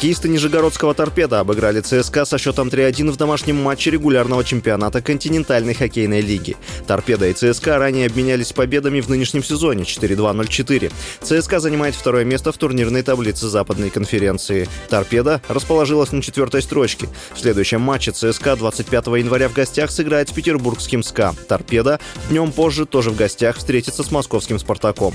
Хоккеисты Нижегородского торпеда обыграли ЦСКА со счетом 3-1 в домашнем матче регулярного чемпионата континентальной хоккейной лиги. Торпеда и ЦСКА ранее обменялись победами в нынешнем сезоне 4-2-0-4. ЦСКА занимает второе место в турнирной таблице Западной конференции. Торпеда расположилась на четвертой строчке. В следующем матче ЦСКА 25 января в гостях сыграет с петербургским СКА. Торпеда днем позже тоже в гостях встретится с московским «Спартаком».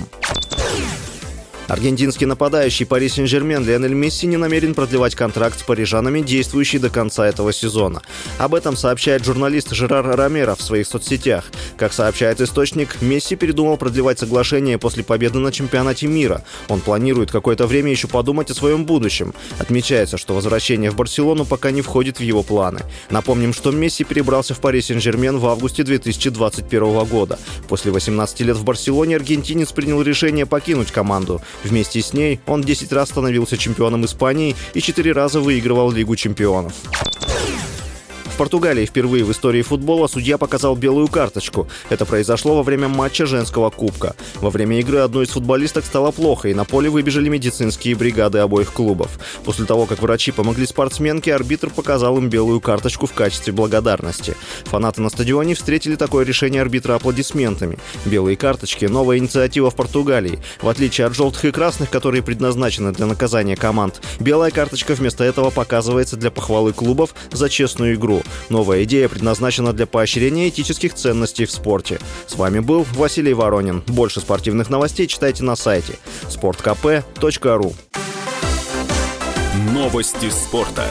Аргентинский нападающий Пари Сен-Жермен Лионель Месси не намерен продлевать контракт с парижанами, действующий до конца этого сезона. Об этом сообщает журналист Жерар Ромеро в своих соцсетях. Как сообщает источник, Месси передумал продлевать соглашение после победы на чемпионате мира. Он планирует какое-то время еще подумать о своем будущем. Отмечается, что возвращение в Барселону пока не входит в его планы. Напомним, что Месси перебрался в Пари Сен-Жермен в августе 2021 года. После 18 лет в Барселоне аргентинец принял решение покинуть команду. Вместе с ней он 10 раз становился чемпионом Испании и 4 раза выигрывал Лигу чемпионов. В Португалии впервые в истории футбола судья показал белую карточку. Это произошло во время матча женского кубка. Во время игры одной из футболисток стало плохо, и на поле выбежали медицинские бригады обоих клубов. После того, как врачи помогли спортсменке, арбитр показал им белую карточку в качестве благодарности. Фанаты на стадионе встретили такое решение арбитра аплодисментами. Белые карточки – новая инициатива в Португалии. В отличие от желтых и красных, которые предназначены для наказания команд, белая карточка вместо этого показывается для похвалы клубов за честную игру. Новая идея предназначена для поощрения этических ценностей в спорте. С вами был Василий Воронин. Больше спортивных новостей читайте на сайте sportkp.ru Новости спорта.